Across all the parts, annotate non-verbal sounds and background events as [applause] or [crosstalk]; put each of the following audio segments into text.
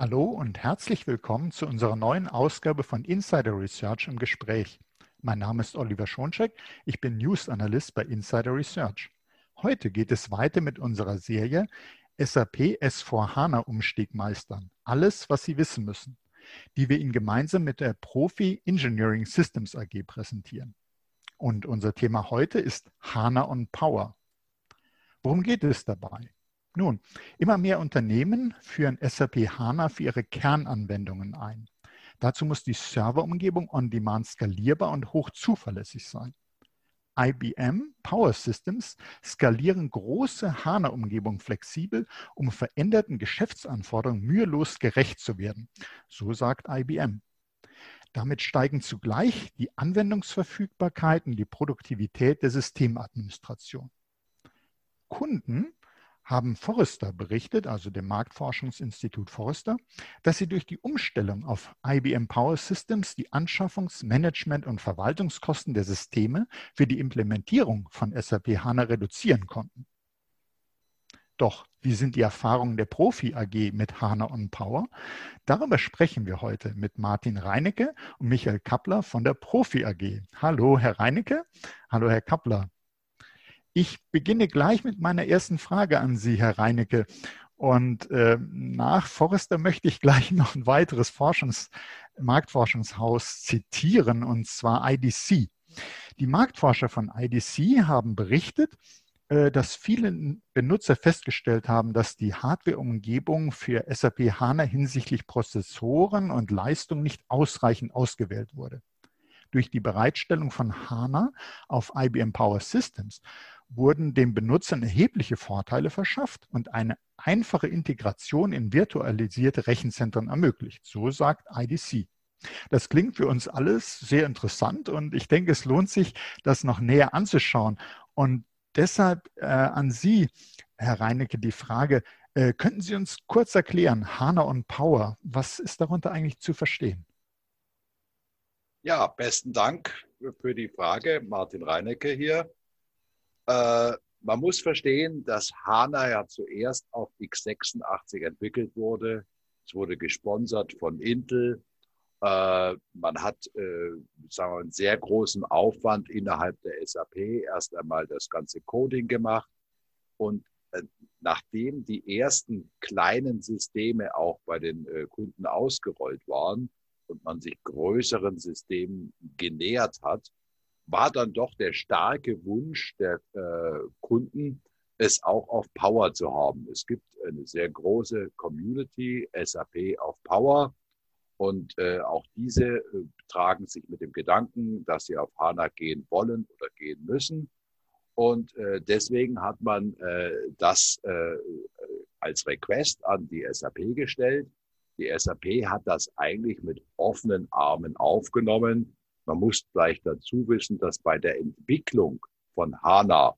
Hallo und herzlich willkommen zu unserer neuen Ausgabe von Insider Research im Gespräch. Mein Name ist Oliver Schoncheck, ich bin News Analyst bei Insider Research. Heute geht es weiter mit unserer Serie SAP S4 HANA Umstieg meistern. Alles, was Sie wissen müssen, die wir Ihnen gemeinsam mit der Profi Engineering Systems AG präsentieren. Und unser Thema heute ist HANA on Power. Worum geht es dabei? Nun, immer mehr Unternehmen führen SAP HANA für ihre Kernanwendungen ein. Dazu muss die Serverumgebung on-demand skalierbar und hoch zuverlässig sein. IBM Power Systems skalieren große HANA-Umgebungen flexibel, um veränderten Geschäftsanforderungen mühelos gerecht zu werden. So sagt IBM. Damit steigen zugleich die Anwendungsverfügbarkeit und die Produktivität der Systemadministration. Kunden haben Forrester berichtet, also dem Marktforschungsinstitut Forrester, dass sie durch die Umstellung auf IBM Power Systems die Anschaffungs-, Management- und Verwaltungskosten der Systeme für die Implementierung von SAP HANA reduzieren konnten. Doch wie sind die Erfahrungen der Profi AG mit HANA on Power? Darüber sprechen wir heute mit Martin Reinecke und Michael Kappler von der Profi AG. Hallo, Herr Reinecke. Hallo, Herr Kappler. Ich beginne gleich mit meiner ersten Frage an Sie, Herr Reinecke. Und äh, nach Forrester möchte ich gleich [laughs] noch ein weiteres Forschungs Marktforschungshaus zitieren, und zwar IDC. Die Marktforscher von IDC haben berichtet, äh, dass viele Benutzer festgestellt haben, dass die Hardware-Umgebung für SAP HANA hinsichtlich Prozessoren und Leistung nicht ausreichend ausgewählt wurde. Durch die Bereitstellung von HANA auf IBM Power Systems wurden den Benutzern erhebliche Vorteile verschafft und eine einfache Integration in virtualisierte Rechenzentren ermöglicht. So sagt IDC. Das klingt für uns alles sehr interessant und ich denke, es lohnt sich, das noch näher anzuschauen. Und deshalb äh, an Sie, Herr Reinecke, die Frage, äh, könnten Sie uns kurz erklären, HANA on Power, was ist darunter eigentlich zu verstehen? Ja, besten Dank für die Frage. Martin Reinecke hier. Äh, man muss verstehen, dass HANA ja zuerst auf x86 entwickelt wurde. Es wurde gesponsert von Intel. Äh, man hat äh, sagen wir, einen sehr großen Aufwand innerhalb der SAP erst einmal das ganze Coding gemacht. Und äh, nachdem die ersten kleinen Systeme auch bei den Kunden ausgerollt waren und man sich größeren Systemen genähert hat, war dann doch der starke Wunsch der äh, Kunden, es auch auf Power zu haben. Es gibt eine sehr große Community, SAP auf Power. Und äh, auch diese äh, tragen sich mit dem Gedanken, dass sie auf HANA gehen wollen oder gehen müssen. Und äh, deswegen hat man äh, das äh, als Request an die SAP gestellt. Die SAP hat das eigentlich mit offenen Armen aufgenommen man muss gleich dazu wissen, dass bei der Entwicklung von HANA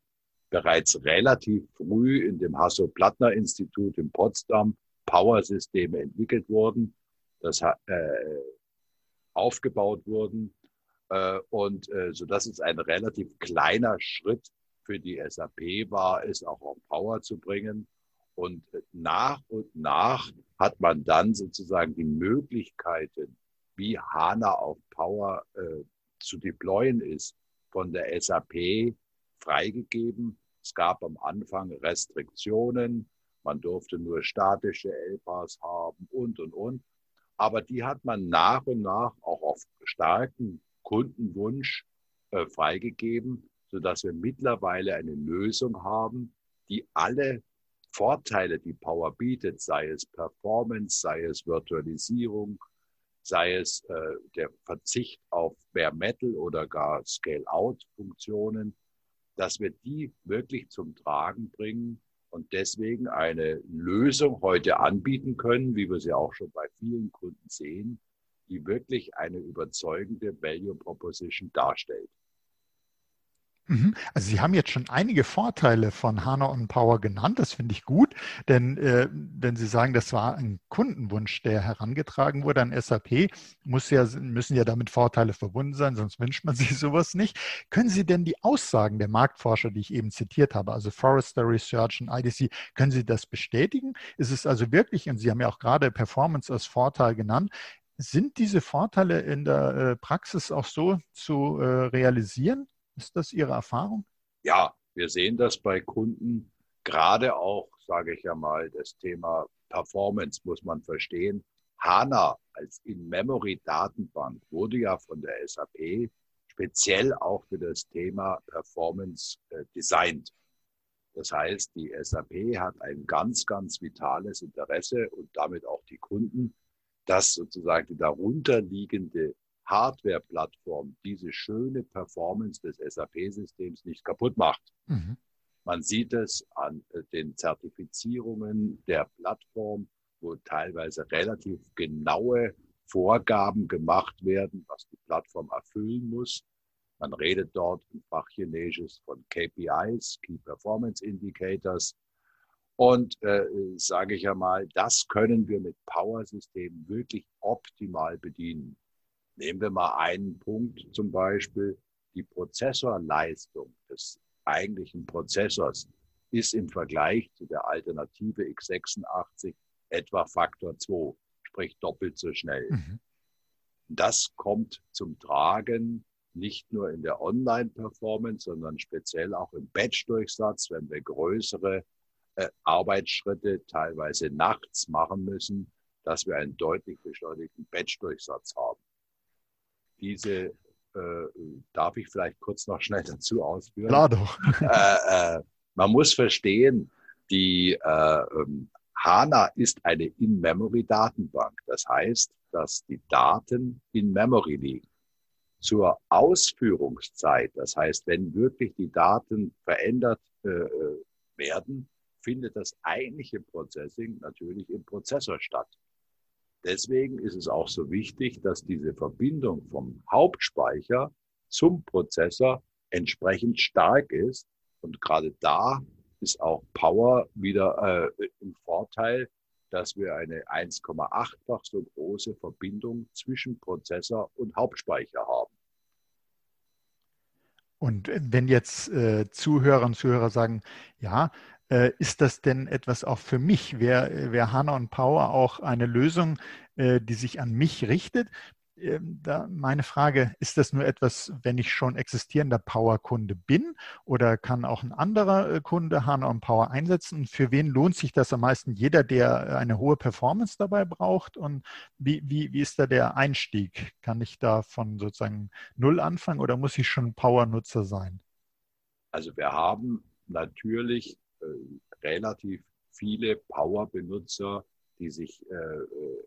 bereits relativ früh in dem Hasso-Plattner-Institut in Potsdam Power-Systeme entwickelt wurden, das äh, aufgebaut wurden. Äh, und äh, so dass es ein relativ kleiner Schritt für die SAP war, es auch auf Power zu bringen. Und nach und nach hat man dann sozusagen die Möglichkeiten wie HANA auf Power äh, zu deployen ist, von der SAP freigegeben. Es gab am Anfang Restriktionen. Man durfte nur statische LPAs haben und, und, und. Aber die hat man nach und nach auch auf starken Kundenwunsch äh, freigegeben, sodass wir mittlerweile eine Lösung haben, die alle Vorteile, die Power bietet, sei es Performance, sei es Virtualisierung, sei es äh, der Verzicht auf Bare Metal oder gar Scale-out-Funktionen, dass wir die wirklich zum Tragen bringen und deswegen eine Lösung heute anbieten können, wie wir sie auch schon bei vielen Kunden sehen, die wirklich eine überzeugende Value Proposition darstellt. Mhm. Also Sie haben jetzt schon einige Vorteile von HANA on Power genannt. Das finde ich gut, denn äh, wenn Sie sagen, das war ein Kundenwunsch, der herangetragen wurde an SAP, muss ja, müssen ja damit Vorteile verbunden sein, sonst wünscht man [laughs] sich sowas nicht. Können Sie denn die Aussagen der Marktforscher, die ich eben zitiert habe, also Forrester Research und IDC, können Sie das bestätigen? Ist es also wirklich, und Sie haben ja auch gerade Performance als Vorteil genannt, sind diese Vorteile in der äh, Praxis auch so zu äh, realisieren? Ist das Ihre Erfahrung? Ja, wir sehen das bei Kunden, gerade auch, sage ich ja mal, das Thema Performance muss man verstehen. HANA als In-Memory-Datenbank wurde ja von der SAP speziell auch für das Thema Performance äh, designt. Das heißt, die SAP hat ein ganz, ganz vitales Interesse und damit auch die Kunden, dass sozusagen die darunterliegende Hardware-Plattform diese schöne Performance des SAP-Systems nicht kaputt macht. Mhm. Man sieht es an äh, den Zertifizierungen der Plattform, wo teilweise relativ genaue Vorgaben gemacht werden, was die Plattform erfüllen muss. Man redet dort im Fachchinesisch von KPIs, Key Performance Indicators. Und äh, sage ich ja mal, das können wir mit Power-Systemen wirklich optimal bedienen. Nehmen wir mal einen Punkt zum Beispiel. Die Prozessorleistung des eigentlichen Prozessors ist im Vergleich zu der Alternative x86 etwa Faktor 2, sprich doppelt so schnell. Mhm. Das kommt zum Tragen nicht nur in der Online-Performance, sondern speziell auch im Batch-Durchsatz, wenn wir größere äh, Arbeitsschritte teilweise nachts machen müssen, dass wir einen deutlich beschleunigten Batch-Durchsatz haben diese, äh, darf ich vielleicht kurz noch schnell dazu ausführen? Klar doch. äh, äh, man muss verstehen, die äh, ähm, HANA ist eine In-Memory-Datenbank. Das heißt, dass die Daten in Memory liegen. Zur Ausführungszeit, das heißt, wenn wirklich die Daten verändert äh, äh, werden, findet das eigentliche Processing natürlich im Prozessor statt. Deswegen ist es auch so wichtig, dass diese Verbindung vom Hauptspeicher zum Prozessor entsprechend stark ist. Und gerade da ist auch Power wieder äh, im Vorteil, dass wir eine 1,8-fach so große Verbindung zwischen Prozessor und Hauptspeicher haben. Und wenn jetzt äh, Zuhörer und Zuhörer sagen, ja, ist das denn etwas auch für mich? Wäre wär und Power auch eine Lösung, äh, die sich an mich richtet? Ähm, da meine Frage, ist das nur etwas, wenn ich schon existierender Power-Kunde bin oder kann auch ein anderer äh, Kunde HANA und Power einsetzen? für wen lohnt sich das am meisten? Jeder, der eine hohe Performance dabei braucht? Und wie, wie, wie ist da der Einstieg? Kann ich da von sozusagen Null anfangen oder muss ich schon Power-Nutzer sein? Also wir haben natürlich äh, relativ viele Power-Benutzer, die sich äh, äh,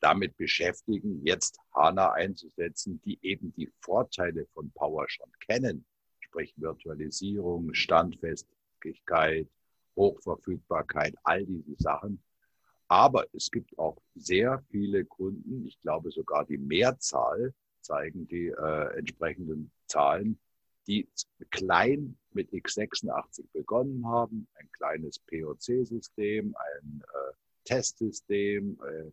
damit beschäftigen, jetzt HANA einzusetzen, die eben die Vorteile von Power schon kennen, sprich Virtualisierung, Standfestigkeit, Hochverfügbarkeit, all diese Sachen. Aber es gibt auch sehr viele Kunden, ich glaube sogar die Mehrzahl zeigen die äh, entsprechenden Zahlen, die klein mit x86 begonnen haben, ein kleines POC-System, ein äh, Testsystem äh,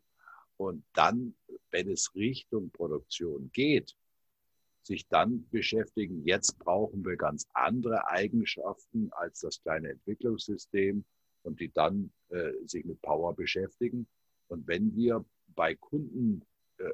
und dann, wenn es Richtung Produktion geht, sich dann beschäftigen, jetzt brauchen wir ganz andere Eigenschaften als das kleine Entwicklungssystem und die dann äh, sich mit Power beschäftigen. Und wenn wir bei Kunden äh,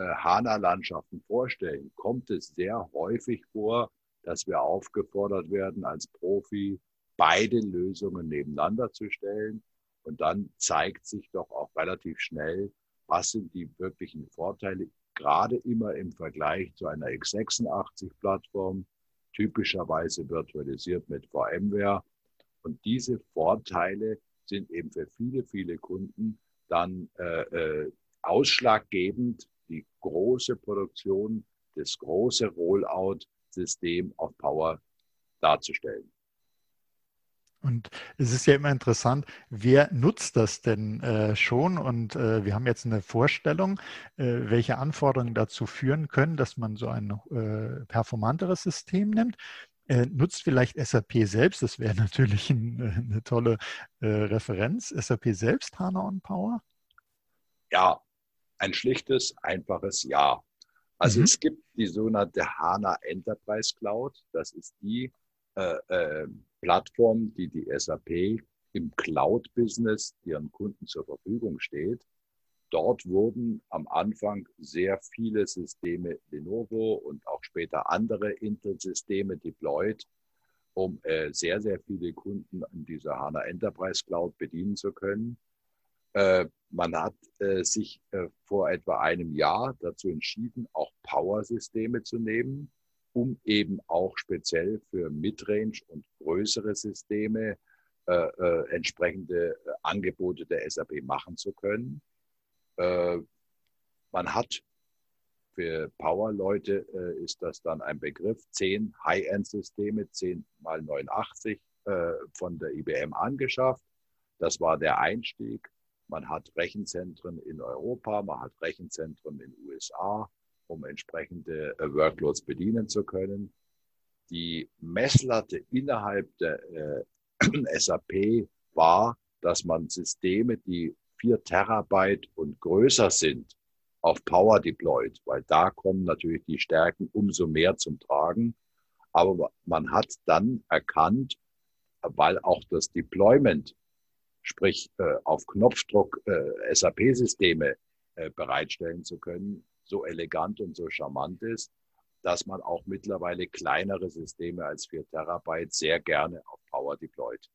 HANA-Landschaften vorstellen, kommt es sehr häufig vor, dass wir aufgefordert werden, als Profi beide Lösungen nebeneinander zu stellen. Und dann zeigt sich doch auch relativ schnell, was sind die wirklichen Vorteile, gerade immer im Vergleich zu einer x86-Plattform, typischerweise virtualisiert mit VMware. Und diese Vorteile sind eben für viele, viele Kunden dann äh, äh, ausschlaggebend, die große Produktion, das große Rollout-System auf Power darzustellen. Und es ist ja immer interessant, wer nutzt das denn äh, schon? Und äh, wir haben jetzt eine Vorstellung, äh, welche Anforderungen dazu führen können, dass man so ein äh, performanteres System nimmt. Äh, nutzt vielleicht SAP selbst, das wäre [laughs] natürlich ein, äh, eine tolle Referenz, SAP selbst HANA on Power? Ja, ein schlichtes, einfaches Ja. Also mhm. es gibt die sogenannte HANA Enterprise Cloud. Das ist die äh, äh, Plattform, die die SAP im Cloud-Business ihren Kunden zur Verfügung steht. Dort wurden am Anfang sehr viele Systeme Lenovo und auch später andere Intel-Systeme deployed, um äh, sehr, sehr viele Kunden in dieser HANA Enterprise Cloud bedienen zu können. Äh, man hat äh, sich äh, vor etwa einem Jahr dazu entschieden, auch Power-Systeme zu nehmen, um eben auch speziell für Midrange und größere Systeme äh, äh, entsprechende äh, Angebote der SAP machen zu können. man hat für Power-Leute ist das dann ein Begriff, zehn High-End-Systeme, 10 mal 89 von der IBM angeschafft. Das war der Einstieg. Man hat Rechenzentren in Europa, man hat Rechenzentren in den USA, um entsprechende äh, Workloads bedienen zu können. Die Messlatte innerhalb der äh, [clears throat] SAP war, dass man Systeme, die vier Terabyte und größer sind, auf Power deployed, weil da kommen natürlich die Stärken umso mehr zum Tragen. Aber man hat dann erkannt, weil auch das Deployment sprich äh, auf Knopfdruck äh, SAP-Systeme äh, bereitstellen zu können, so elegant und so charmant ist, dass man auch mittlerweile kleinere Systeme als 4 Terabyte sehr gerne auf Power deployt.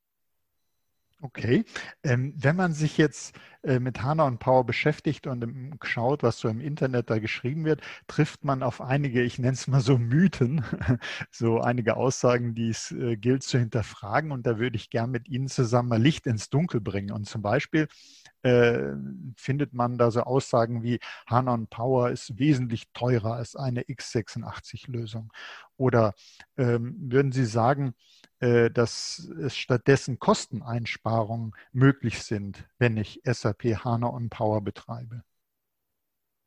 Okay. Ähm, wenn man sich jetzt äh, mit HANA und Power beschäftigt und ähm, schaut, was so im Internet da geschrieben wird, trifft man auf einige, ich nenne es mal so Mythen, [laughs] so einige Aussagen, die es äh, gilt zu hinterfragen. Und da würde ich gern mit Ihnen zusammen mal Licht ins Dunkel bringen. Und zum Beispiel äh, findet man da so Aussagen wie HANA und Power ist wesentlich teurer als eine x86-Lösung. Oder ähm, würden Sie sagen, dass es stattdessen Kosteneinsparungen möglich sind, wenn ich SAP HANA on Power betreibe?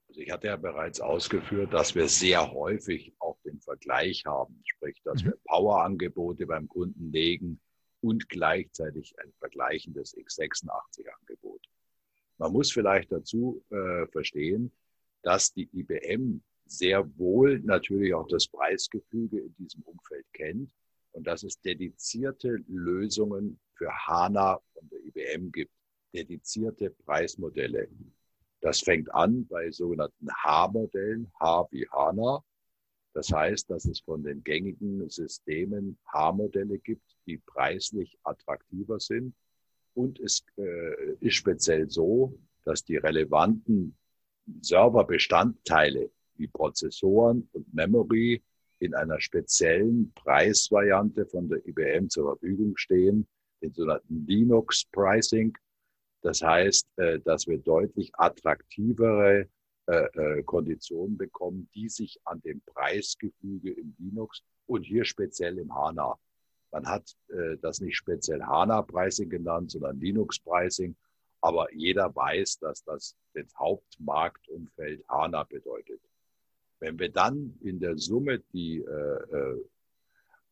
Also ich hatte ja bereits ausgeführt, dass wir sehr häufig auch den Vergleich haben, sprich, dass mhm. wir Power-Angebote beim Kunden legen und gleichzeitig ein vergleichendes x86-Angebot. Man muss vielleicht dazu äh, verstehen, dass die IBM sehr wohl natürlich auch das Preisgefüge in diesem Umfeld kennt und dass es dedizierte Lösungen für HANA von der IBM gibt, dedizierte Preismodelle. Das fängt an bei sogenannten H-Modellen, H wie HANA. Das heißt, dass es von den gängigen Systemen H-Modelle gibt, die preislich attraktiver sind. Und es äh, ist speziell so, dass die relevanten Serverbestandteile wie Prozessoren und Memory in einer speziellen Preisvariante von der IBM zur Verfügung stehen, den sogenannten Linux Pricing. Das heißt, äh, dass wir deutlich attraktivere äh, äh, Konditionen bekommen, die sich an dem Preisgefüge im Linux und hier speziell im HANA. Man hat das nicht speziell HANA Pricing genannt, sondern Linux Pricing. Aber jeder weiß, dass das das Hauptmarktumfeld HANA bedeutet. Wenn wir dann in der Summe die äh, äh,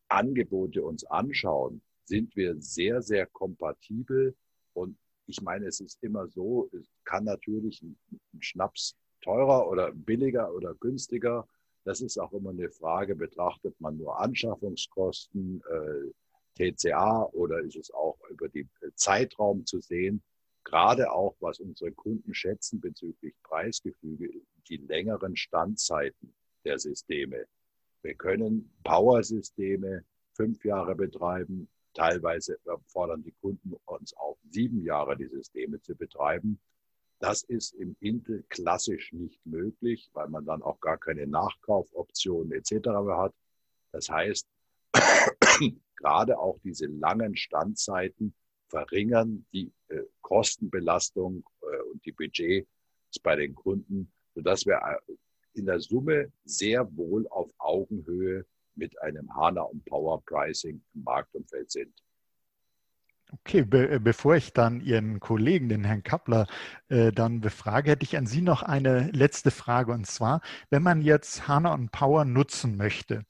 Angebote uns anschauen, sind wir sehr, sehr kompatibel. Und ich meine, es ist immer so, es kann natürlich ein, ein Schnaps teurer oder billiger oder günstiger. Das ist auch immer eine Frage, betrachtet man nur Anschaffungskosten, äh, TCA oder ist es auch über den Zeitraum zu sehen? Gerade auch, was unsere Kunden schätzen bezüglich Preisgefüge, die längeren Standzeiten der Systeme. Wir können Power-Systeme fünf Jahre betreiben. Teilweise fordern die Kunden uns auf, sieben Jahre die Systeme zu betreiben. Das ist im Intel klassisch nicht möglich, weil man dann auch gar keine Nachkaufoptionen etc. hat. Das heißt, [coughs] gerade auch diese langen Standzeiten verringern die äh, Kostenbelastung äh, und die Budgets bei den Kunden, sodass wir äh, in der Summe sehr wohl auf Augenhöhe mit einem HANA und Power Pricing im Marktumfeld sind. Okay, be äh, bevor ich dann Ihren Kollegen, den Herrn Kappler, äh, dann befrage, hätte ich an Sie noch eine letzte Frage. Und zwar, wenn man jetzt HANA und Power nutzen möchte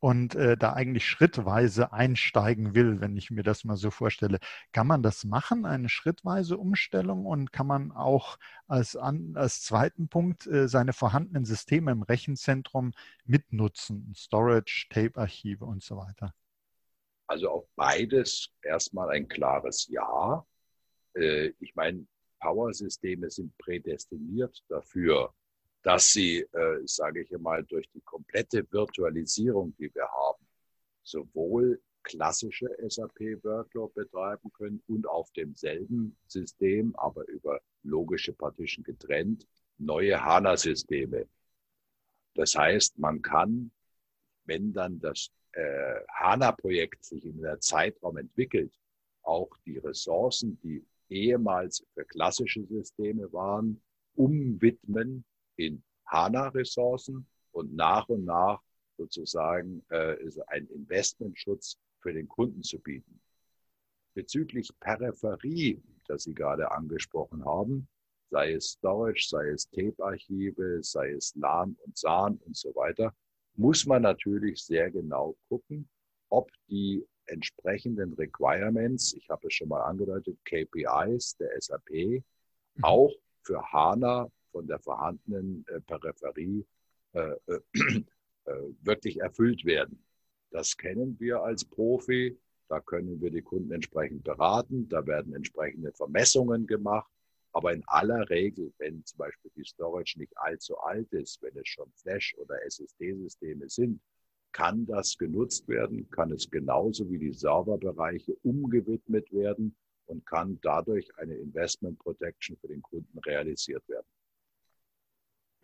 und äh, da eigentlich schrittweise einsteigen will, wenn ich mir das mal so vorstelle, kann man das machen, eine schrittweise Umstellung? Und kann man auch als, an, als zweiten Punkt äh, seine vorhandenen Systeme im Rechenzentrum mitnutzen? Storage, Tape-Archive und so weiter. Also auf beides erstmal ein klares Ja. Äh, ich meine, Power-Systeme sind prädestiniert dafür, dass sie, äh, sage ich einmal, durch die komplette Virtualisierung, die wir haben, sowohl klassische SAP-Workload betreiben können und auf demselben System, aber über logische Partition getrennt, neue HANA-Systeme. Das heißt, man kann, wenn dann das äh, HANA-Projekt sich in der Zeitraum entwickelt, auch die Ressourcen, die ehemals für klassische Systeme waren, umwidmen in HANA-Ressourcen und nach und nach sozusagen äh, ein Investmentschutz für den Kunden zu bieten. Bezüglich Peripherie, das Sie gerade angesprochen haben, sei es Storage, sei es Tape-Archive, sei es LAN und SAN und so weiter, muss man natürlich sehr genau gucken, ob die entsprechenden Requirements, ich habe es schon mal angedeutet, KPIs der SAP, mhm. auch für HANA von der vorhandenen äh, Peripherie äh, äh, [clears throat] äh, wirklich erfüllt werden. Das kennen wir als Profi. Da können wir die Kunden entsprechend beraten. Da werden entsprechende Vermessungen gemacht. Aber in aller Regel, wenn zum Beispiel die Storage nicht allzu alt ist, wenn es schon Flash- oder SSD-Systeme sind, kann das genutzt werden, kann es genauso wie die Serverbereiche umgewidmet werden und kann dadurch eine Investment Protection für den Kunden realisiert werden.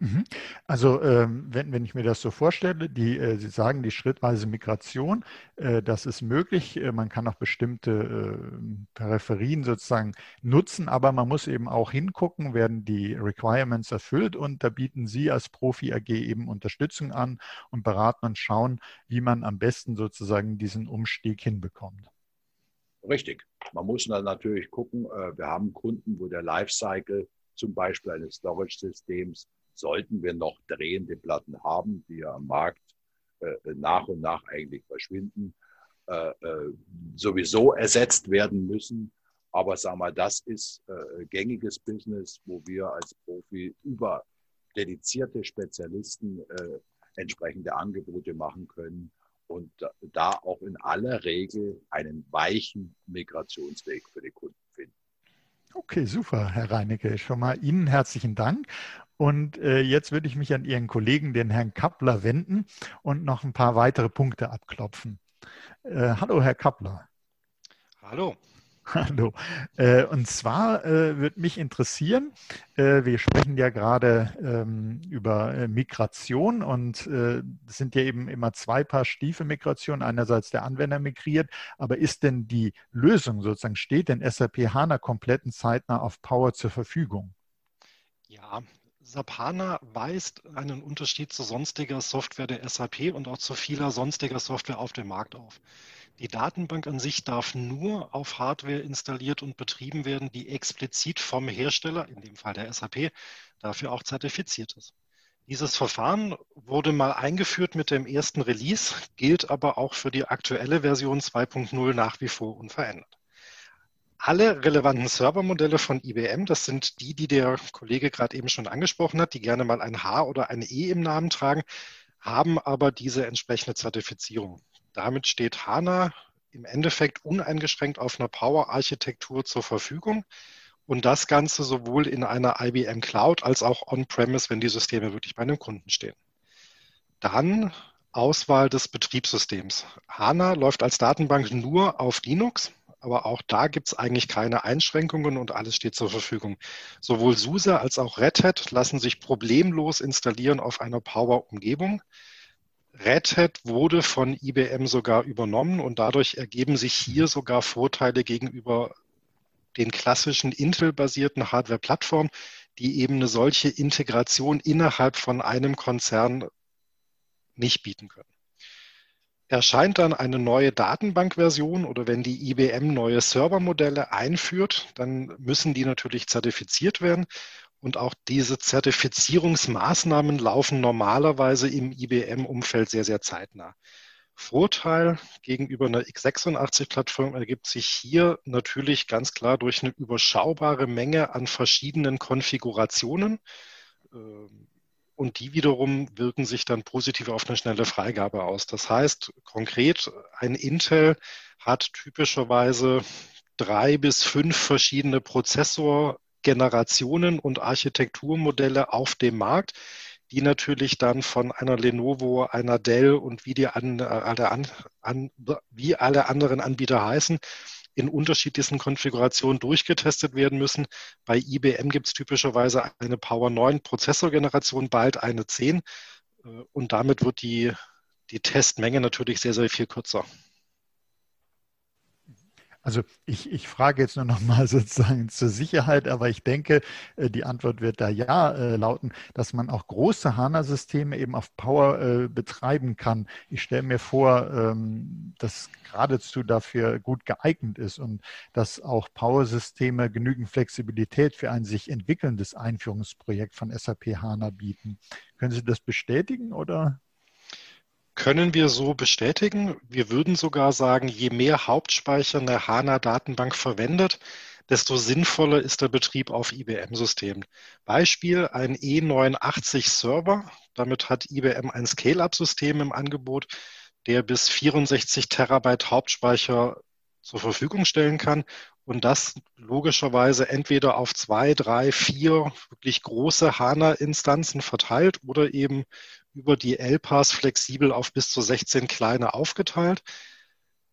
Mhm. Also ähm, wenn, wenn ich mir das so vorstelle, die, äh, Sie sagen die schrittweise Migration, äh, das ist möglich. Äh, man kann auch bestimmte Peripherien sozusagen nutzen, aber man muss eben auch hingucken, werden die Requirements erfüllt und da bieten Sie als Profi AG eben Unterstützung an und beraten und schauen, wie man am besten sozusagen diesen Umstieg hinbekommt. Richtig. Man muss dann natürlich gucken, wir haben Kunden, wo der Lifecycle zum Beispiel eines Storage-Systems sollten wir noch drehende Platten haben, die ja am Markt äh, nach und nach eigentlich verschwinden, äh, äh, sowieso ersetzt werden müssen. Aber sagen wir, das ist äh, gängiges Business, wo wir als Profi über dedizierte Spezialisten äh, entsprechende Angebote machen können und da auch in aller Regel einen weichen Migrationsweg für die Kunden finden. Okay, super, Herr Reinecke. Schon mal Ihnen herzlichen Dank. Und äh, jetzt würde ich mich an Ihren Kollegen, den Herrn Kappler, wenden und noch ein paar weitere Punkte abklopfen. Äh, hallo, Herr Kappler. Hallo. [laughs] Hallo. Äh, und zwar äh, würde mich interessieren, äh, wir sprechen ja gerade ähm, über Migration und es sind ja eben immer zwei Paar Stiefel Migration. Einerseits der Anwender migriert, aber ist denn die Lösung sozusagen, steht denn SAP HANA kompletten zeitnah auf Power zur Verfügung? Ja, SAP HANA weist einen Unterschied zu sonstiger Software der SAP und auch zu vieler sonstiger Software auf dem Markt auf. Die Datenbank an sich darf nur auf Hardware installiert und betrieben werden, die explizit vom Hersteller, in dem Fall der SAP, dafür auch zertifiziert ist. Dieses Verfahren wurde mal eingeführt mit dem ersten Release, gilt aber auch für die aktuelle Version 2.0 nach wie vor unverändert alle relevanten Servermodelle von IBM, das sind die, die der Kollege gerade eben schon angesprochen hat, die gerne mal ein H oder ein E im Namen tragen, haben aber diese entsprechende Zertifizierung. Damit steht HANA im Endeffekt uneingeschränkt auf einer Power-Architektur zur Verfügung und das Ganze sowohl in einer IBM Cloud als auch on-premise, wenn die Systeme wirklich bei einem Kunden stehen. Dann Auswahl des Betriebssystems. HANA läuft als Datenbank nur auf Linux aber auch da gibt es eigentlich keine Einschränkungen und alles steht zur Verfügung. Sowohl SUSE als auch Red Hat lassen sich problemlos installieren auf einer Power-Umgebung. Red Hat wurde von IBM sogar übernommen und dadurch ergeben sich hier sogar Vorteile gegenüber den klassischen Intel-basierten Hardware-Plattformen, die eben eine solche Integration innerhalb von einem Konzern nicht bieten können. Erscheint dann eine neue Datenbankversion oder wenn die IBM neue Servermodelle einführt, dann müssen die natürlich zertifiziert werden. Und auch diese Zertifizierungsmaßnahmen laufen normalerweise im IBM-Umfeld sehr, sehr zeitnah. Vorteil gegenüber einer x86-Plattform ergibt sich hier natürlich ganz klar durch eine überschaubare Menge an verschiedenen Konfigurationen. Und die wiederum wirken sich dann positiv auf eine schnelle Freigabe aus. Das heißt konkret, ein Intel hat typischerweise drei bis fünf verschiedene Prozessorgenerationen und Architekturmodelle auf dem Markt, die natürlich dann von einer Lenovo, einer Dell und wie, die an, alle, an, an, wie alle anderen Anbieter heißen, in unterschiedlichsten Konfigurationen durchgetestet werden müssen. Bei IBM gibt es typischerweise eine Power 9 Prozessorgeneration, bald eine 10 äh, und damit wird die, die Testmenge natürlich sehr, sehr viel kürzer. Also ich, ich frage jetzt nur noch mal [laughs] sozusagen zur Sicherheit, aber ich denke, äh, die Antwort wird da ja äh, lauten, dass man auch große HANA-Systeme eben auf Power äh, betreiben kann. Ich stelle mir vor, ähm, dass geradezu dafür gut geeignet ist und dass auch Power-Systeme genügend Flexibilität für ein sich entwickelndes Einführungsprojekt von SAP HANA bieten. Können Sie das bestätigen oder? Können wir so bestätigen. Wir würden sogar sagen, je mehr Hauptspeicher eine HANA-Datenbank verwendet, desto sinnvoller ist der Betrieb auf IBM-Systemen. Beispiel ein E89-Server. Damit hat IBM ein Scale-up-System im Angebot, der bis 64 Terabyte Hauptspeicher zur Verfügung stellen kann und das logischerweise entweder auf zwei, drei, vier wirklich große HANA-Instanzen verteilt oder eben über die LPAS flexibel auf bis zu 16 kleine aufgeteilt.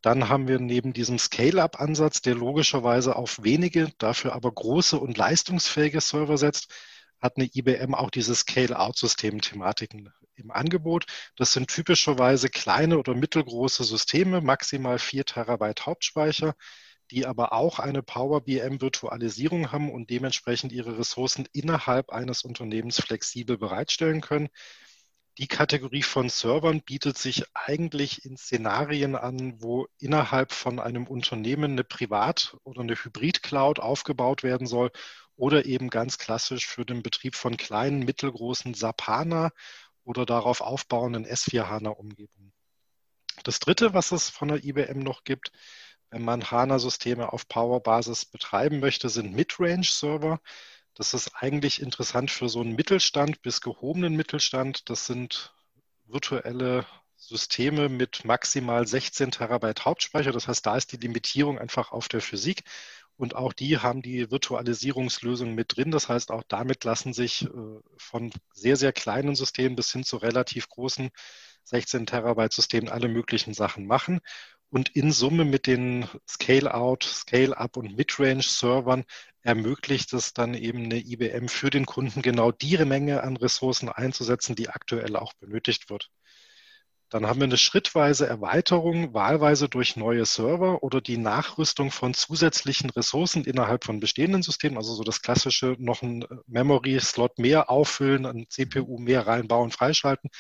Dann haben wir neben diesem Scale-up-Ansatz, der logischerweise auf wenige, dafür aber große und leistungsfähige Server setzt, hat eine IBM auch diese Scale-out-System-Thematiken im Angebot. Das sind typischerweise kleine oder mittelgroße Systeme, maximal 4 Terabyte Hauptspeicher, die aber auch eine Power BM Virtualisierung haben und dementsprechend ihre Ressourcen innerhalb eines Unternehmens flexibel bereitstellen können. Die Kategorie von Servern bietet sich eigentlich in Szenarien an, wo innerhalb von einem Unternehmen eine Privat- oder eine Hybrid-Cloud aufgebaut werden soll oder eben ganz klassisch für den Betrieb von kleinen, mittelgroßen SAP HANA oder darauf aufbauenden S4 HANA-Umgebungen. Das dritte, was es von der IBM noch gibt, wenn man HANA-Systeme auf Power-Basis betreiben möchte, sind Midrange-Server. Das ist eigentlich interessant für so einen Mittelstand bis gehobenen Mittelstand. Das sind virtuelle Systeme mit maximal 16 Terabyte Hauptspeicher. Das heißt, da ist die Limitierung einfach auf der Physik. Und auch die haben die Virtualisierungslösung mit drin. Das heißt, auch damit lassen sich äh, von sehr, sehr kleinen Systemen bis hin zu relativ großen 16 Terabyte Systemen alle möglichen Sachen machen. Und in Summe mit den Scale-out, Scale-up und Midrange-Servern ermöglicht es dann eben eine IBM für den Kunden genau die Menge an Ressourcen einzusetzen, die aktuell auch benötigt wird. Dann haben wir eine schrittweise Erweiterung, wahlweise durch neue Server oder die Nachrüstung von zusätzlichen Ressourcen innerhalb von bestehenden Systemen. Also so das klassische noch ein Memory-Slot mehr auffüllen, ein CPU mehr reinbauen, freischalten.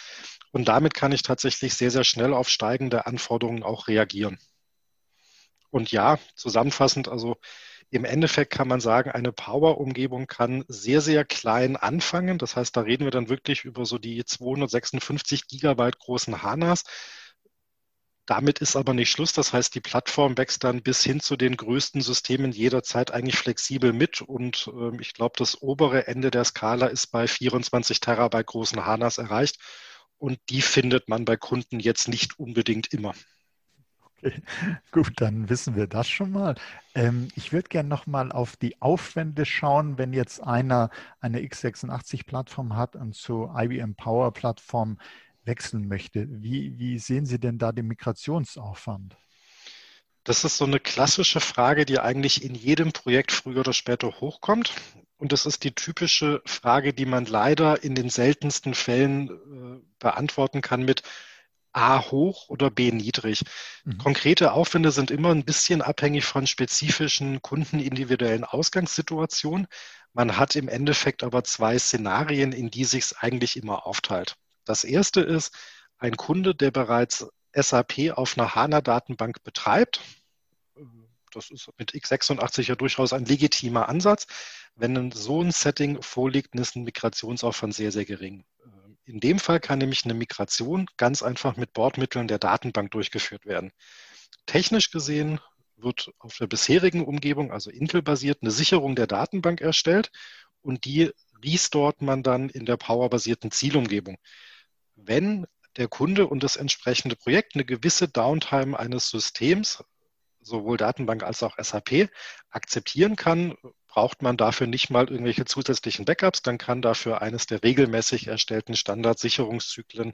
Und damit kann ich tatsächlich sehr, sehr schnell auf steigende Anforderungen auch reagieren. Und ja, zusammenfassend, also im Endeffekt kann man sagen, eine Power-Umgebung kann sehr, sehr klein anfangen. Das heißt, da reden wir dann wirklich über so die 256 Gigabyte großen HANAs. Damit ist aber nicht Schluss. Das heißt, die Plattform wächst dann bis hin zu den größten Systemen jederzeit eigentlich flexibel mit. Und äh, ich glaube, das obere Ende der Skala ist bei 24 Terabyte großen HANAs erreicht. Und die findet man bei Kunden jetzt nicht unbedingt immer. Okay, gut, dann wissen wir das schon mal. Ähm, ich würde gerne nochmal auf die Aufwände schauen, wenn jetzt einer eine x86-Plattform hat und zu IBM Power-Plattform wechseln möchte. Wie, wie sehen Sie denn da den Migrationsaufwand? Das ist so eine klassische Frage, die eigentlich in jedem Projekt früher oder später hochkommt. Und das ist die typische Frage, die man leider in den seltensten Fällen äh, beantworten kann mit A hoch oder B niedrig. Mhm. Konkrete Aufwände sind immer ein bisschen abhängig von spezifischen kundenindividuellen Ausgangssituationen. Man hat im Endeffekt aber zwei Szenarien, in die sich es eigentlich immer aufteilt. Das erste ist ein Kunde, der bereits SAP auf einer HANA-Datenbank betreibt, das ist mit x86 ja durchaus ein legitimer Ansatz. Wenn so ein Setting vorliegt, ist ein Migrationsaufwand sehr, sehr gering. In dem Fall kann nämlich eine Migration ganz einfach mit Bordmitteln der Datenbank durchgeführt werden. Technisch gesehen wird auf der bisherigen Umgebung, also Intel-basiert, eine Sicherung der Datenbank erstellt und die restort man dann in der Power-basierten Zielumgebung. Wenn der Kunde und das entsprechende Projekt eine gewisse Downtime eines Systems, sowohl Datenbank als auch SAP, akzeptieren kann, braucht man dafür nicht mal irgendwelche zusätzlichen Backups, dann kann dafür eines der regelmäßig erstellten Standardsicherungszyklen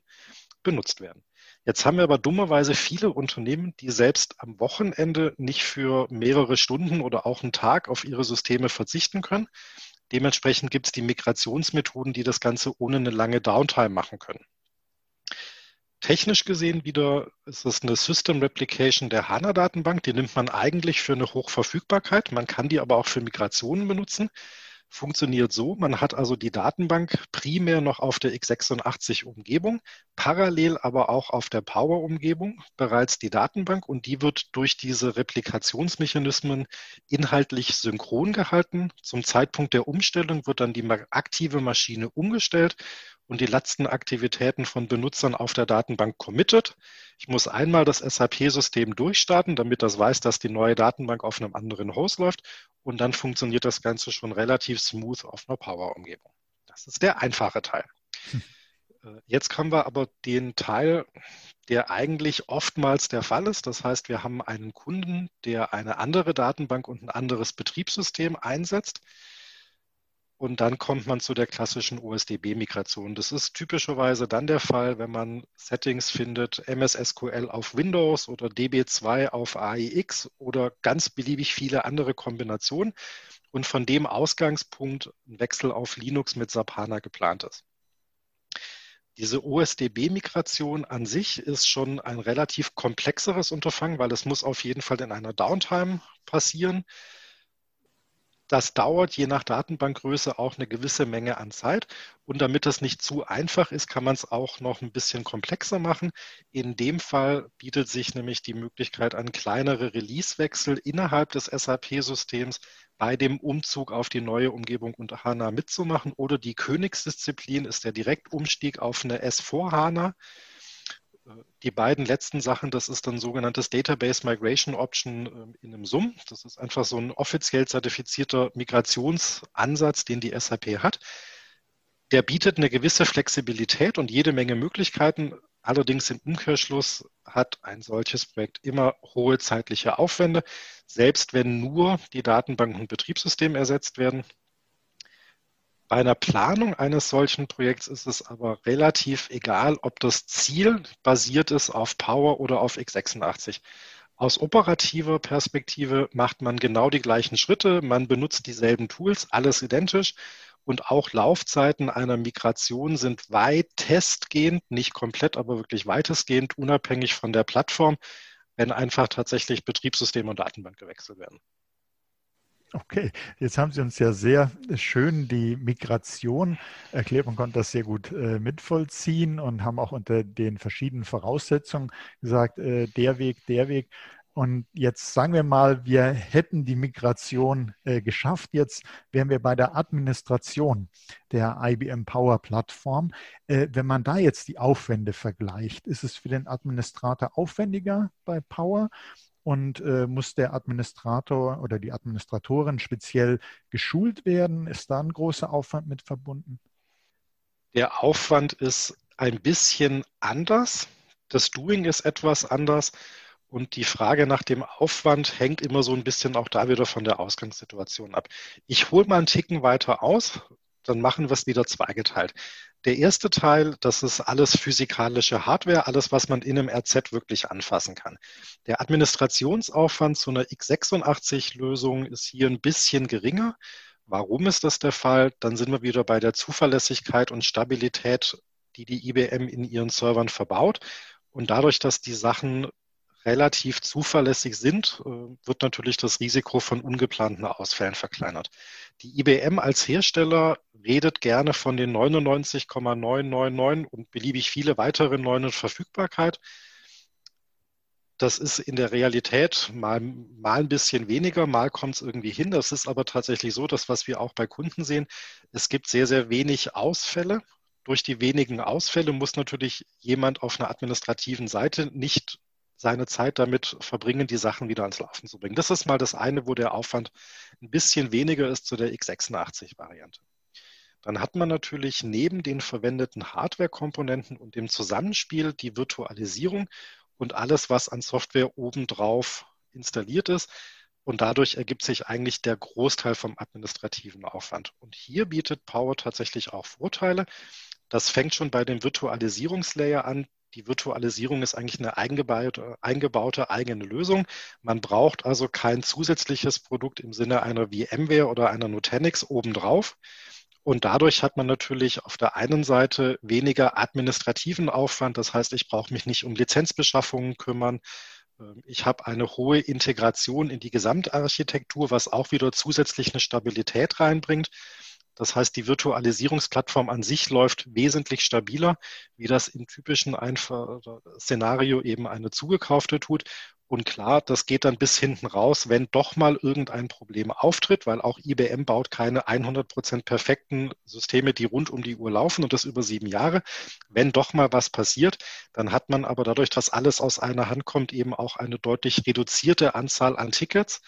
benutzt werden. Jetzt haben wir aber dummerweise viele Unternehmen, die selbst am Wochenende nicht für mehrere Stunden oder auch einen Tag auf ihre Systeme verzichten können. Dementsprechend gibt es die Migrationsmethoden, die das Ganze ohne eine lange Downtime machen können. Technisch gesehen wieder ist es eine System Replication der HANA-Datenbank. Die nimmt man eigentlich für eine Hochverfügbarkeit. Man kann die aber auch für Migrationen benutzen funktioniert so, man hat also die Datenbank primär noch auf der x86-Umgebung, parallel aber auch auf der Power-Umgebung bereits die Datenbank und die wird durch diese Replikationsmechanismen inhaltlich synchron gehalten. Zum Zeitpunkt der Umstellung wird dann die aktive Maschine umgestellt und die letzten Aktivitäten von Benutzern auf der Datenbank committed. Ich muss einmal das SAP-System durchstarten, damit das weiß, dass die neue Datenbank auf einem anderen Host läuft und dann funktioniert das Ganze schon relativ smooth auf einer Power-Umgebung. Das ist der einfache Teil. Hm. Jetzt haben wir aber den Teil, der eigentlich oftmals der Fall ist. Das heißt, wir haben einen Kunden, der eine andere Datenbank und ein anderes Betriebssystem einsetzt. Und dann kommt man zu der klassischen OSDB-Migration. Das ist typischerweise dann der Fall, wenn man Settings findet, MS SQL auf Windows oder DB2 auf AIX oder ganz beliebig viele andere Kombinationen und von dem Ausgangspunkt ein Wechsel auf Linux mit SAP HANA geplant ist. Diese OSDB-Migration an sich ist schon ein relativ komplexeres Unterfangen, weil es muss auf jeden Fall in einer Downtime passieren. Das dauert je nach Datenbankgröße auch eine gewisse Menge an Zeit. Und damit das nicht zu einfach ist, kann man es auch noch ein bisschen komplexer machen. In dem Fall bietet sich nämlich die Möglichkeit an kleinere Releasewechsel innerhalb des SAP-Systems bei dem Umzug auf die neue Umgebung unter HANA mitzumachen. Oder die Königsdisziplin ist der Direktumstieg auf eine S4 HANA die beiden letzten Sachen, das ist dann sogenanntes Database Migration Option ähm, in einem SUM. Das ist einfach so ein offiziell zertifizierter Migrationsansatz, den die SAP hat. Der bietet eine gewisse Flexibilität und jede Menge Möglichkeiten. Allerdings im Umkehrschluss hat ein solches Projekt immer hohe zeitliche Aufwände, selbst wenn nur die Datenbank und Betriebssystem ersetzt werden. Bei einer Planung eines solchen Projekts ist es aber relativ egal, ob das Ziel basiert ist auf Power oder auf x86. Aus operativer Perspektive macht man genau die gleichen Schritte, man benutzt dieselben Tools, alles identisch und auch Laufzeiten einer Migration sind weitestgehend, nicht komplett, aber wirklich weitestgehend unabhängig von der Plattform, wenn einfach tatsächlich Betriebssystem und Datenbank gewechselt werden. Okay, jetzt haben Sie uns ja sehr schön die Migration erklärt. Man konnte das sehr gut äh, mitvollziehen und haben auch unter den verschiedenen Voraussetzungen gesagt, äh, der Weg, der Weg. Und jetzt sagen wir mal, wir hätten die Migration äh, geschafft. Jetzt wären wir bei der Administration der IBM Power Plattform. Äh, wenn man da jetzt die Aufwände vergleicht, ist es für den Administrator aufwendiger bei Power und äh, muss der Administrator oder die Administratorin speziell geschult werden? Ist da ein großer Aufwand mit verbunden? Der Aufwand ist ein bisschen anders. Das Doing ist etwas anders. Und die Frage nach dem Aufwand hängt immer so ein bisschen auch da wieder von der Ausgangssituation ab. Ich hole mal einen Ticken weiter aus, dann machen wir es wieder zweigeteilt. Der erste Teil, das ist alles physikalische Hardware, alles, was man in einem RZ wirklich anfassen kann. Der Administrationsaufwand zu einer x86-Lösung ist hier ein bisschen geringer. Warum ist das der Fall? Dann sind wir wieder bei der Zuverlässigkeit und Stabilität, die die IBM in ihren Servern verbaut. Und dadurch, dass die Sachen relativ zuverlässig sind, äh, wird natürlich das Risiko von ungeplanten Ausfällen verkleinert. Die IBM als Hersteller redet gerne von den 99,999 und beliebig viele weitere Neun in Verfügbarkeit. das ist in der Realität mal, mal ein bisschen weniger, mal kommt es irgendwie hin. Das ist aber tatsächlich so, dass was wir auch bei Kunden sehen, es gibt sehr, sehr wenig Ausfälle. Durch die wenigen Ausfälle muss natürlich jemand auf einer administrativen Seite nicht seine Zeit damit verbringen, die Sachen wieder ans Laufen zu bringen. Das ist mal das eine, wo der Aufwand ein bisschen weniger ist zu der x86-Variante. Dann hat man natürlich neben den verwendeten Hardware-Komponenten und dem Zusammenspiel die Virtualisierung und alles, was an Software obendrauf installiert ist. Und dadurch ergibt sich eigentlich der Großteil vom administrativen Aufwand. Und hier bietet Power tatsächlich auch Vorteile. Das fängt schon bei dem Virtualisierungslayer an. Die Virtualisierung ist eigentlich eine eingebaute, eingebaute, eigene Lösung. Man braucht also kein zusätzliches Produkt im Sinne einer VMware oder einer Nutanix obendrauf. Und dadurch hat man natürlich auf der einen Seite weniger administrativen Aufwand. Das heißt, ich brauche mich nicht um Lizenzbeschaffungen kümmern. Ähm, ich habe eine hohe Integration in die Gesamtarchitektur, was auch wieder zusätzlich eine Stabilität reinbringt. Das heißt, die Virtualisierungsplattform an sich läuft wesentlich stabiler, wie das im typischen Szenario eben eine zugekaufte tut. Und klar, das geht dann bis hinten raus, wenn doch mal irgendein Problem auftritt, weil auch IBM baut keine 100% perfekten Systeme, die rund um die Uhr laufen und das über sieben Jahre. Wenn doch mal was passiert, dann hat man aber dadurch, dass alles aus einer Hand kommt, eben auch eine deutlich reduzierte Anzahl an Tickets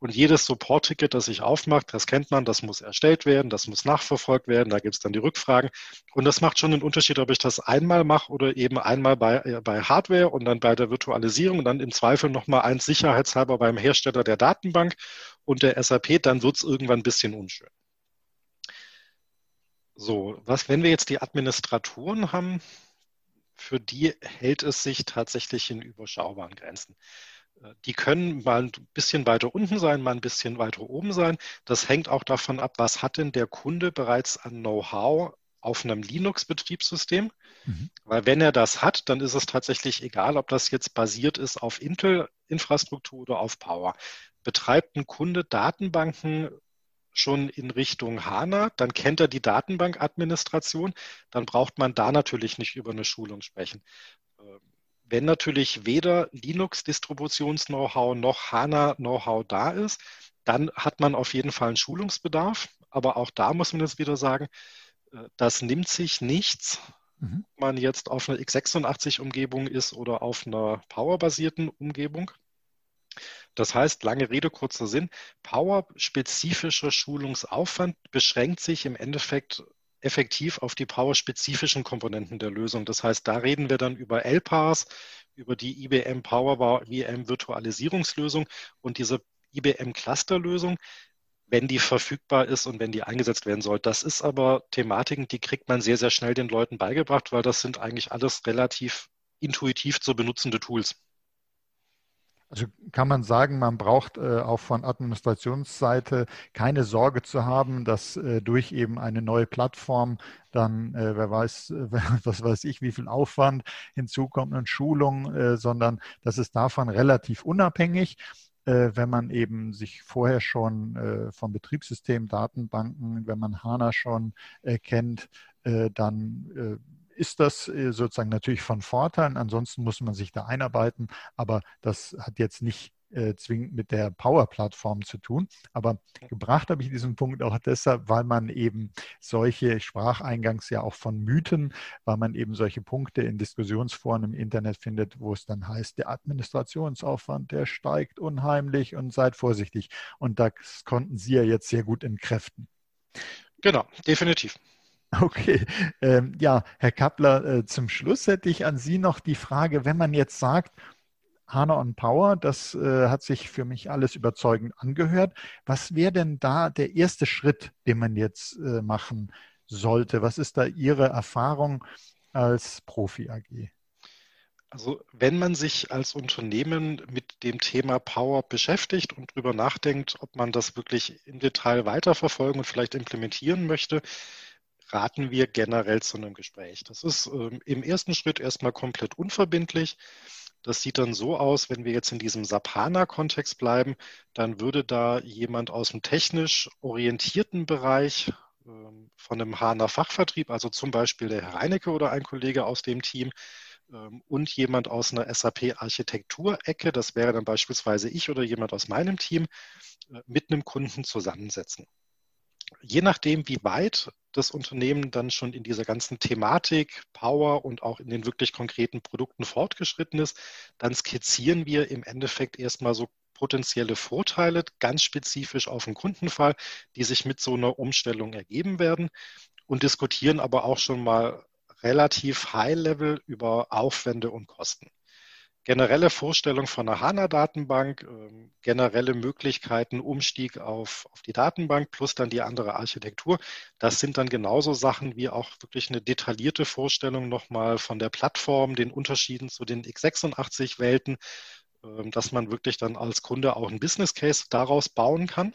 und jedes Support-Ticket, das sich aufmacht, das kennt man, das muss erstellt werden, das muss nachverfolgt werden, da gibt es dann die Rückfragen. Und das macht schon einen Unterschied, ob ich das einmal mache oder eben einmal bei, äh, bei Hardware und dann bei der Virtualisierung und dann im Zweifel nochmal eins sicherheitshalber beim Hersteller der Datenbank und der SAP, dann wird es irgendwann ein bisschen unschön. So, was, wenn wir jetzt die Administratoren haben, für die hält es sich tatsächlich in überschaubaren Grenzen. Die können mal ein bisschen weiter unten sein, mal ein bisschen weiter oben sein. Das hängt auch davon ab, was hat denn der Kunde bereits an Know-how auf einem Linux-Betriebssystem. Mhm. Weil wenn er das hat, dann ist es tatsächlich egal, ob das jetzt basiert ist auf Intel-Infrastruktur oder auf Power. Betreibt ein Kunde Datenbanken schon in Richtung HANA, dann kennt er die Datenbankadministration, dann braucht man da natürlich nicht über eine Schulung sprechen. Wenn natürlich weder Linux-Distributions-Know-how noch HANA-Know-how da ist, dann hat man auf jeden Fall einen Schulungsbedarf. Aber auch da muss man jetzt wieder sagen, äh, das nimmt sich nichts, mhm. ob man jetzt auf einer x86-Umgebung ist oder auf einer Power-basierten Umgebung. Das heißt, lange Rede, kurzer Sinn, Power-spezifischer Schulungsaufwand beschränkt sich im Endeffekt effektiv auf die power-spezifischen Komponenten der Lösung. Das heißt, da reden wir dann über LPARs, über die IBM Power VM Virtualisierungslösung und diese IBM Clusterlösung, wenn die verfügbar ist und wenn die eingesetzt werden soll. Das ist aber Thematiken, die kriegt man sehr, sehr schnell den Leuten beigebracht, weil das sind eigentlich alles relativ intuitiv zu benutzende Tools. Also kann man sagen, man braucht äh, auch von Administrationsseite keine Sorge zu haben, dass äh, durch eben eine neue Plattform dann, äh, wer weiß, [laughs] was weiß ich, wie viel Aufwand hinzukommt und Schulung, sondern das ist davon relativ unabhängig. Wenn man eben sich vorher schon vom Betriebssystem, Datenbanken, wenn man HANA schon kennt, dann ist das äh, sozusagen natürlich von Vorteil. Ansonsten muss man sich da einarbeiten, aber das hat jetzt nicht äh, zwingend mit der Power-Plattform zu tun. Aber gebracht habe ich diesen Punkt auch deshalb, weil man eben solche, ich sprach eingangs ja auch von Mythen, weil man eben solche Punkte in Diskussionsforen im Internet findet, wo es dann heißt, der Administrationsaufwand, der steigt unheimlich und seid vorsichtig. Und das konnten Sie ja jetzt sehr gut entkräften. Genau, definitiv. Okay, ähm, ja, Herr Kappler, äh, zum Schluss hätte ich an Sie noch die Frage, wenn man jetzt sagt, HANA on Power, das äh, hat sich für mich alles überzeugend angehört. Was wäre denn da der erste Schritt, den man jetzt äh, machen sollte? Was ist da Ihre Erfahrung als Profi AG? Also wenn man sich als Unternehmen mit dem Thema Power beschäftigt und darüber nachdenkt, ob man das wirklich im Detail weiterverfolgen und vielleicht implementieren möchte, raten wir generell zu einem Gespräch. Das ist ähm, im ersten Schritt erstmal komplett unverbindlich. Das sieht dann so aus, wenn wir jetzt in diesem SAP-HANA-Kontext bleiben, dann würde da jemand aus dem technisch orientierten Bereich ähm, von einem HANA-Fachvertrieb, also zum Beispiel der Herr Reinecke oder ein Kollege aus dem Team, ähm, und jemand aus einer SAP-Architekturecke, das wäre dann beispielsweise ich oder jemand aus meinem Team, äh, mit einem Kunden zusammensetzen. Je nachdem, wie weit das Unternehmen dann schon in dieser ganzen Thematik, Power und auch in den wirklich konkreten Produkten fortgeschritten ist, dann skizzieren wir im Endeffekt erstmal so potenzielle Vorteile ganz spezifisch auf den Kundenfall, die sich mit so einer Umstellung ergeben werden und diskutieren aber auch schon mal relativ High-Level über Aufwände und Kosten. Generelle Vorstellung von einer HANA-Datenbank, ähm, generelle Möglichkeiten, Umstieg auf, auf die Datenbank plus dann die andere Architektur. Das sind dann genauso Sachen wie auch wirklich eine detaillierte Vorstellung nochmal von der Plattform, den Unterschieden zu den x86-Welten, ähm, dass man wirklich dann als Kunde auch ein Business Case daraus bauen kann.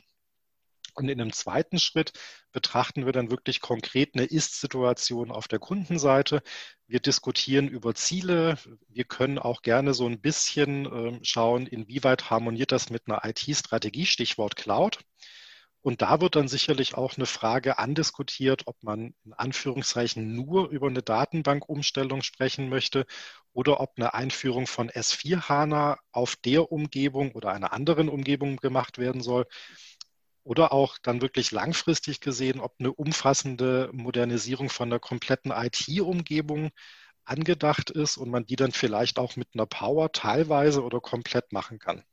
Und in einem zweiten Schritt betrachten wir dann wirklich konkret eine Ist-Situation auf der Kundenseite. Wir diskutieren über Ziele. Wir können auch gerne so ein bisschen ähm, schauen, inwieweit harmoniert das mit einer IT-Strategie, Stichwort Cloud. Und da wird dann sicherlich auch eine Frage andiskutiert, ob man in Anführungszeichen nur über eine Datenbankumstellung sprechen möchte oder ob eine Einführung von S4 HANA auf der Umgebung oder einer anderen Umgebung gemacht werden soll. Oder auch dann wirklich langfristig gesehen, ob eine umfassende Modernisierung von der kompletten IT-Umgebung angedacht ist und man die dann vielleicht auch mit einer Power teilweise oder komplett machen kann.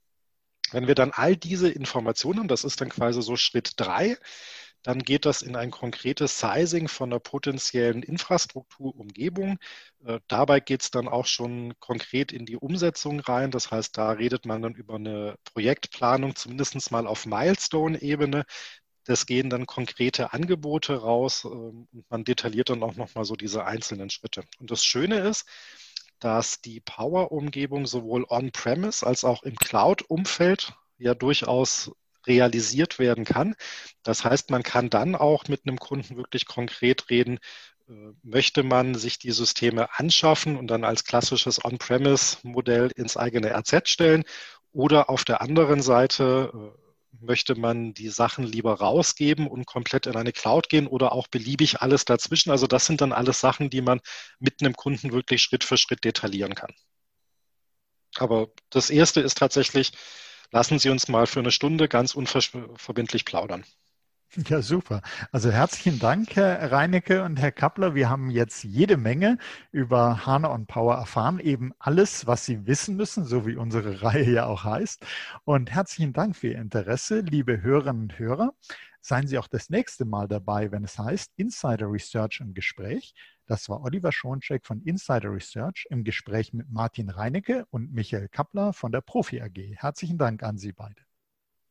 Wenn wir dann all diese Informationen, das ist dann quasi so Schritt drei, dann geht das in ein konkretes Sizing von der potenziellen Infrastrukturumgebung. Äh, dabei geht es dann auch schon konkret in die Umsetzung rein. Das heißt, da redet man dann über eine Projektplanung, zumindest mal auf Milestone-Ebene. Das gehen dann konkrete Angebote raus ähm, und man detailliert dann auch nochmal so diese einzelnen Schritte. Und das Schöne ist, dass die Power-Umgebung sowohl on-premise als auch im Cloud-Umfeld ja durchaus realisiert werden kann. Das heißt, man kann dann auch mit einem Kunden wirklich konkret reden, äh, möchte man sich die Systeme anschaffen und dann als klassisches On-Premise-Modell ins eigene RZ stellen oder auf der anderen Seite äh, möchte man die Sachen lieber rausgeben und komplett in eine Cloud gehen oder auch beliebig alles dazwischen. Also das sind dann alles Sachen, die man mit einem Kunden wirklich Schritt für Schritt detaillieren kann. Aber das erste ist tatsächlich, lassen Sie uns mal für eine Stunde ganz unverbindlich plaudern. Ja, super. Also herzlichen Dank, Herr Reinecke und Herr Kappler. Wir haben jetzt jede Menge über HANA und Power erfahren, eben alles, was Sie wissen müssen, so wie unsere [laughs] Reihe ja auch heißt. Und herzlichen Dank für Ihr Interesse, liebe Hörerinnen und Hörer. Seien Sie auch das nächste Mal dabei, wenn es heißt Insider Research im Gespräch. Das war Oliver Schoncheck von Insider Research im Gespräch mit Martin Reinecke und Michael Kappler von der Profi AG. Herzlichen Dank an Sie beide.